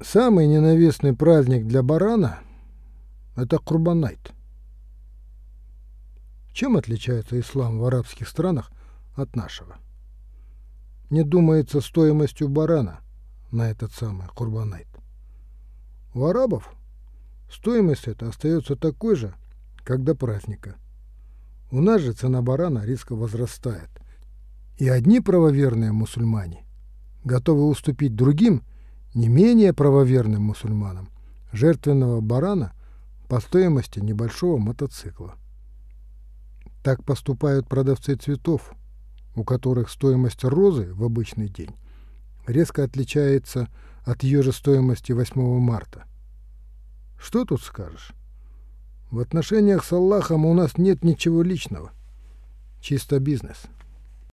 Самый ненавистный праздник для барана – это Курбанайт. Чем отличается ислам в арабских странах от нашего? Не думается стоимостью барана на этот самый Курбанайт. У арабов стоимость эта остается такой же, как до праздника. У нас же цена барана резко возрастает. И одни правоверные мусульмане готовы уступить другим, не менее правоверным мусульманам, жертвенного барана по стоимости небольшого мотоцикла. Так поступают продавцы цветов, у которых стоимость розы в обычный день резко отличается от ее же стоимости 8 марта. Что тут скажешь? В отношениях с Аллахом у нас нет ничего личного. Чисто бизнес.